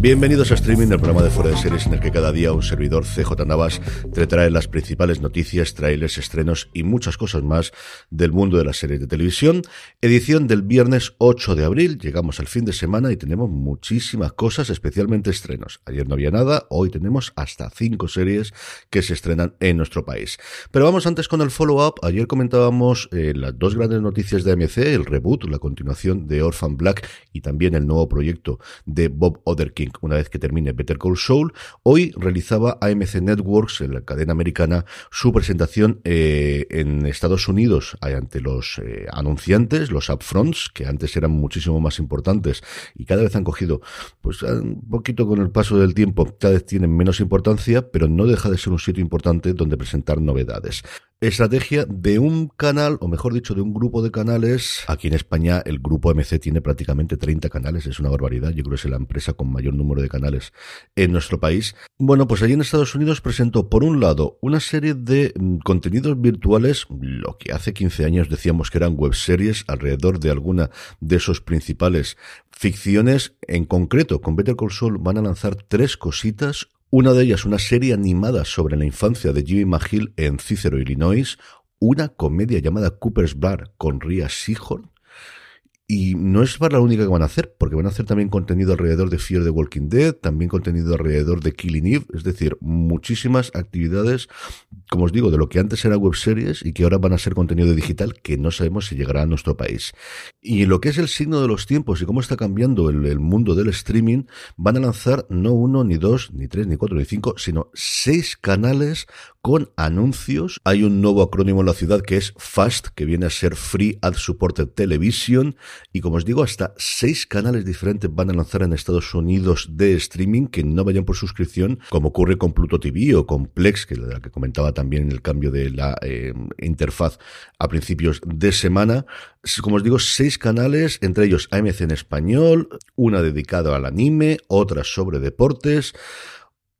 Bienvenidos a Streaming, el programa de fuera de series en el que cada día un servidor CJ Navas te trae las principales noticias, trailers, estrenos y muchas cosas más del mundo de las series de televisión. Edición del viernes 8 de abril, llegamos al fin de semana y tenemos muchísimas cosas, especialmente estrenos. Ayer no había nada, hoy tenemos hasta cinco series que se estrenan en nuestro país. Pero vamos antes con el follow-up. Ayer comentábamos eh, las dos grandes noticias de AMC, el reboot, la continuación de Orphan Black y también el nuevo proyecto de Bob Una vez que termine Better Call Saul. Hoy realizaba AMC Networks, la cadena americana, su presentación eh, en Estados Unidos ante los eh, anunciantes, los upfronts, que antes eran muchísimo más importantes y cada vez han cogido, pues un poquito con el paso del tiempo, cada vez tienen menos importancia, pero no deja de ser un sitio importante donde presentar novedades estrategia de un canal, o mejor dicho, de un grupo de canales. Aquí en España el grupo MC tiene prácticamente 30 canales, es una barbaridad. Yo creo que es la empresa con mayor número de canales en nuestro país. Bueno, pues allí en Estados Unidos presentó, por un lado, una serie de mm, contenidos virtuales, lo que hace 15 años decíamos que eran webseries, alrededor de alguna de esos principales ficciones. En concreto, con Better Call Saul van a lanzar tres cositas. Una de ellas, una serie animada sobre la infancia de Jimmy McGill en Cicero, Illinois, una comedia llamada Cooper's Bar con Ria Seahorn, y no es para la única que van a hacer, porque van a hacer también contenido alrededor de Fear the Walking Dead, también contenido alrededor de Killing Eve, es decir, muchísimas actividades, como os digo, de lo que antes era web series y que ahora van a ser contenido digital que no sabemos si llegará a nuestro país. Y lo que es el signo de los tiempos y cómo está cambiando el, mundo del streaming, van a lanzar no uno, ni dos, ni tres, ni cuatro, ni cinco, sino seis canales con anuncios. Hay un nuevo acrónimo en la ciudad que es FAST, que viene a ser Free Ad Supported Television. Y como os digo, hasta seis canales diferentes van a lanzar en Estados Unidos de streaming que no vayan por suscripción, como ocurre con Pluto TV o con Plex, que es la que comentaba también en el cambio de la eh, interfaz a principios de semana. Como os digo, seis canales, entre ellos AMC en español, una dedicada al anime, otra sobre deportes.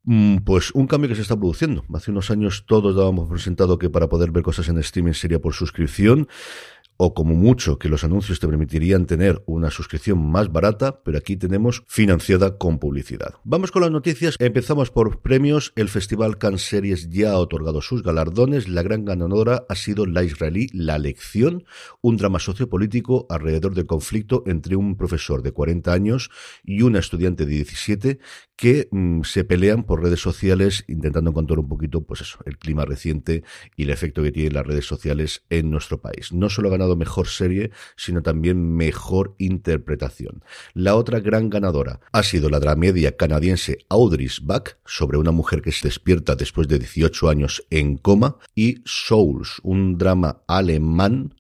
Mm, pues un cambio que se está produciendo. Hace unos años todos dábamos presentado que para poder ver cosas en streaming sería por suscripción o como mucho que los anuncios te permitirían tener una suscripción más barata, pero aquí tenemos financiada con publicidad. Vamos con las noticias. Empezamos por premios. El Festival Cannes Series ya ha otorgado sus galardones. La gran ganadora ha sido la israelí La Lección, un drama sociopolítico alrededor del conflicto entre un profesor de 40 años y una estudiante de 17 que mm, se pelean por redes sociales intentando encontrar un poquito, pues eso, el clima reciente y el efecto que tienen las redes sociales en nuestro país. No solo ha ganado mejor serie, sino también mejor interpretación. La otra gran ganadora ha sido la dramedia canadiense Audrey's Back, sobre una mujer que se despierta después de 18 años en coma, y Souls, un drama alemán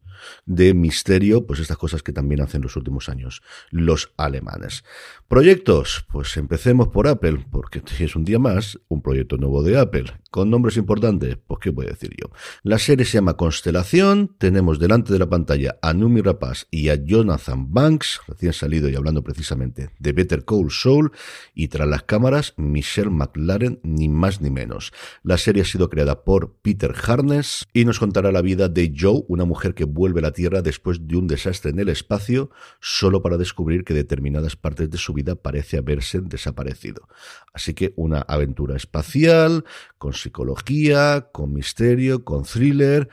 de misterio, pues estas cosas que también hacen los últimos años los alemanes. Proyectos, pues empecemos por Apple, porque es un día más, un proyecto nuevo de Apple, con nombres importantes, pues qué voy a decir yo. La serie se llama Constelación, tenemos delante de la pantalla a Numi Rapaz y a Jonathan Banks, recién salido y hablando precisamente de Better Call Saul, y tras las cámaras, Michelle McLaren, ni más ni menos. La serie ha sido creada por Peter Harness y nos contará la vida de Joe, una mujer que vuelve vuelve a la Tierra después de un desastre en el espacio, solo para descubrir que determinadas partes de su vida parece haberse desaparecido. Así que una aventura espacial, con psicología, con misterio, con thriller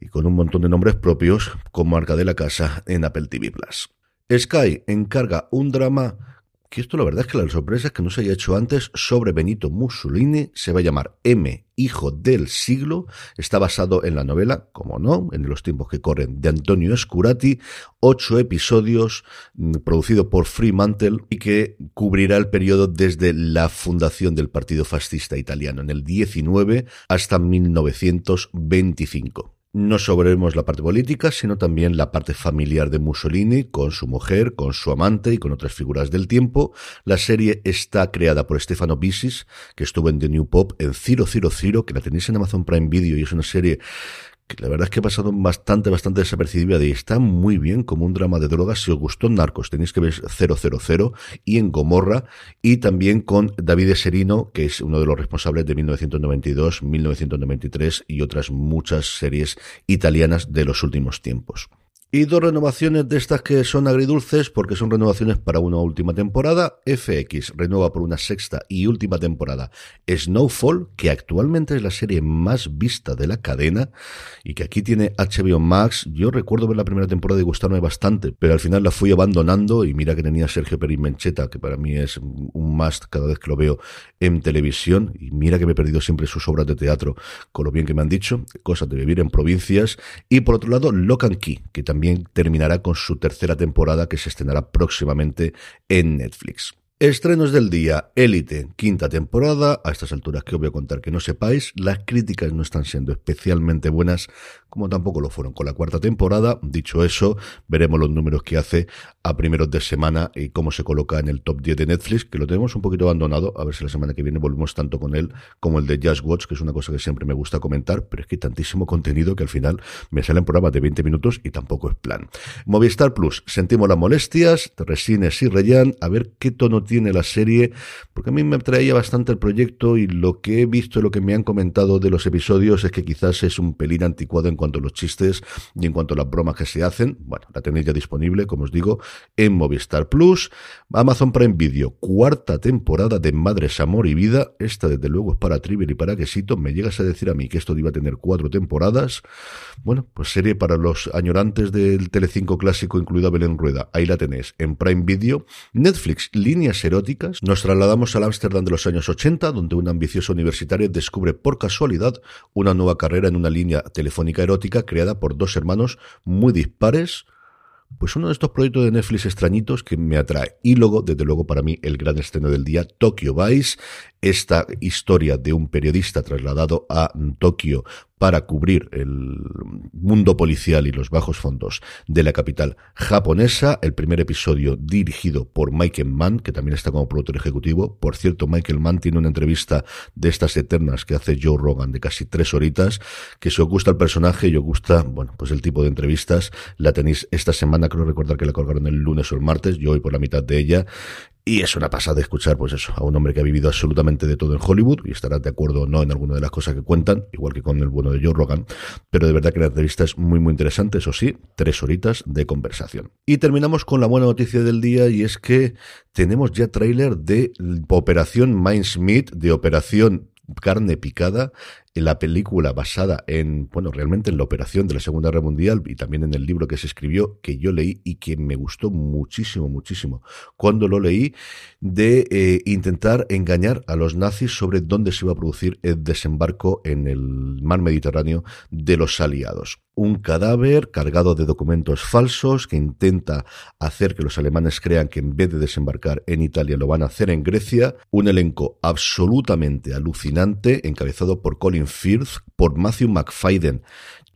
y con un montón de nombres propios con marca de la casa en Apple TV Plus. Sky encarga un drama que esto la verdad es que la sorpresa es que no se haya hecho antes sobre Benito Mussolini, se va a llamar M, Hijo del Siglo, está basado en la novela, como no, en los tiempos que corren, de Antonio Escurati, ocho episodios, mm, producido por Fremantle y que cubrirá el periodo desde la fundación del Partido Fascista Italiano en el 19 hasta 1925 no sobrevemos la parte política, sino también la parte familiar de Mussolini, con su mujer, con su amante y con otras figuras del tiempo. La serie está creada por Stefano Bisis, que estuvo en The New Pop, en Ciro Ciro Ciro, que la tenéis en Amazon Prime Video y es una serie que la verdad es que ha pasado bastante, bastante desapercibida y está muy bien como un drama de drogas. Si os gustó Narcos, tenéis que ver 000 y en Gomorra y también con David Serino, que es uno de los responsables de 1992, 1993 y otras muchas series italianas de los últimos tiempos. Y dos renovaciones de estas que son agridulces porque son renovaciones para una última temporada. FX renueva por una sexta y última temporada Snowfall, que actualmente es la serie más vista de la cadena y que aquí tiene HBO Max. Yo recuerdo ver la primera temporada y gustarme bastante, pero al final la fui abandonando y mira que tenía Sergio Pérez Mencheta, que para mí es un must cada vez que lo veo en televisión y mira que me he perdido siempre sus obras de teatro con lo bien que me han dicho, cosas de vivir en provincias. Y por otro lado, Lock and Key, que también también terminará con su tercera temporada que se estrenará próximamente en Netflix. Estrenos del día, Élite, quinta temporada, a estas alturas que os voy a contar que no sepáis, las críticas no están siendo especialmente buenas, como tampoco lo fueron con la cuarta temporada. Dicho eso, veremos los números que hace a primeros de semana y cómo se coloca en el top 10 de Netflix, que lo tenemos un poquito abandonado, a ver si la semana que viene volvemos tanto con él como el de Just Watch, que es una cosa que siempre me gusta comentar, pero es que hay tantísimo contenido que al final me salen programas de 20 minutos y tampoco es plan. Movistar Plus, sentimos las molestias, Resines y Reyan, a ver qué tono tiene la serie, porque a mí me atraía bastante el proyecto y lo que he visto, lo que me han comentado de los episodios es que quizás es un pelín anticuado en cuanto a los chistes y en cuanto a las bromas que se hacen. Bueno, la tenéis ya disponible, como os digo, en Movistar Plus. Amazon Prime Video, cuarta temporada de Madres, Amor y Vida. Esta, desde luego, es para Trivial y para Quesito. Me llegas a decir a mí que esto iba a tener cuatro temporadas. Bueno, pues serie para los añorantes del Telecinco clásico, incluida Belén Rueda. Ahí la tenéis, en Prime Video. Netflix, líneas eróticas, nos trasladamos al Ámsterdam de los años 80, donde una ambiciosa universitaria descubre por casualidad una nueva carrera en una línea telefónica erótica creada por dos hermanos muy dispares, pues uno de estos proyectos de Netflix extrañitos que me atrae. Y luego, desde luego, para mí, el gran estreno del día, Tokyo Vice, esta historia de un periodista trasladado a Tokio para cubrir el mundo policial y los bajos fondos de la capital japonesa. El primer episodio dirigido por Michael Mann, que también está como productor ejecutivo. Por cierto, Michael Mann tiene una entrevista de estas eternas que hace Joe Rogan de casi tres horitas, que si os gusta el personaje y os gusta, bueno, pues el tipo de entrevistas, la tenéis esta semana, creo recordar que la colgaron el lunes o el martes, yo voy por la mitad de ella, y es una pasada escuchar, pues eso, a un hombre que ha vivido absolutamente de todo en Hollywood y estará de acuerdo o no en alguna de las cosas que cuentan, igual que con el bueno de Joe Rogan, pero de verdad que la entrevista es muy, muy interesante, eso sí, tres horitas de conversación. Y terminamos con la buena noticia del día y es que tenemos ya tráiler de Operación Mindsmith, de Operación carne picada en la película basada en, bueno, realmente en la operación de la Segunda Guerra Mundial y también en el libro que se escribió, que yo leí y que me gustó muchísimo, muchísimo. Cuando lo leí, de eh, intentar engañar a los nazis sobre dónde se iba a producir el desembarco en el mar Mediterráneo de los aliados un cadáver cargado de documentos falsos que intenta hacer que los alemanes crean que en vez de desembarcar en Italia lo van a hacer en Grecia. Un elenco absolutamente alucinante encabezado por Colin Firth, por Matthew McFadden,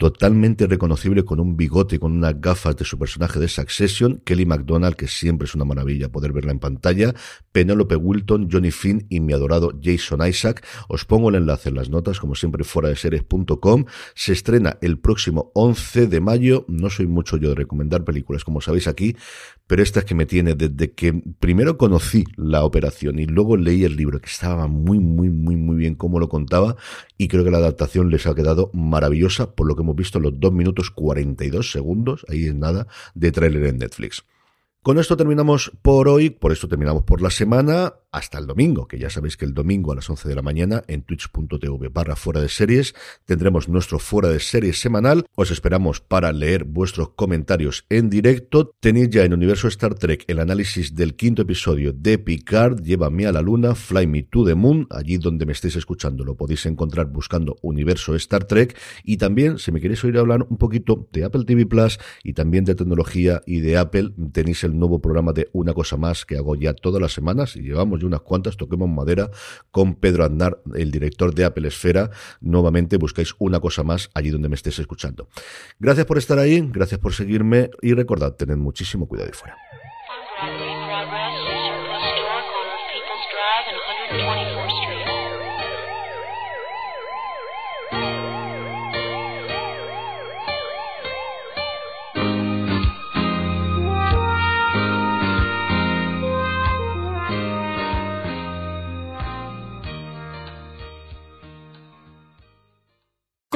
totalmente reconocible con un bigote y con unas gafas de su personaje de Succession, Kelly MacDonald, que siempre es una maravilla poder verla en pantalla, Penelope Wilton, Johnny Finn y mi adorado Jason Isaac. Os pongo el enlace en las notas, como siempre, fuera de series.com. Se estrena el próximo 11 de mayo. No soy mucho yo de recomendar películas, como sabéis aquí, pero esta es que me tiene desde que primero conocí la operación y luego leí el libro, que estaba muy, muy, muy, muy como lo contaba, y creo que la adaptación les ha quedado maravillosa, por lo que hemos hemos visto los 2 minutos 42 segundos, ahí es nada, de tráiler en Netflix. Con esto terminamos por hoy, por esto terminamos por la semana hasta el domingo, que ya sabéis que el domingo a las 11 de la mañana en twitch.tv barra fuera de series tendremos nuestro fuera de series semanal. Os esperamos para leer vuestros comentarios en directo. Tenéis ya en Universo Star Trek el análisis del quinto episodio de Picard, Llévame a la Luna, Fly Me to the Moon, allí donde me estéis escuchando lo podéis encontrar buscando Universo Star Trek y también, si me queréis oír hablar un poquito de Apple TV Plus y también de tecnología y de Apple, tenéis el nuevo programa de Una Cosa Más que hago ya todas las semanas y llevamos y unas cuantas, toquemos madera, con Pedro Aznar, el director de Apple Esfera. Nuevamente buscáis una cosa más allí donde me estés escuchando. Gracias por estar ahí, gracias por seguirme y recordad, tened muchísimo cuidado ahí fuera.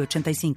85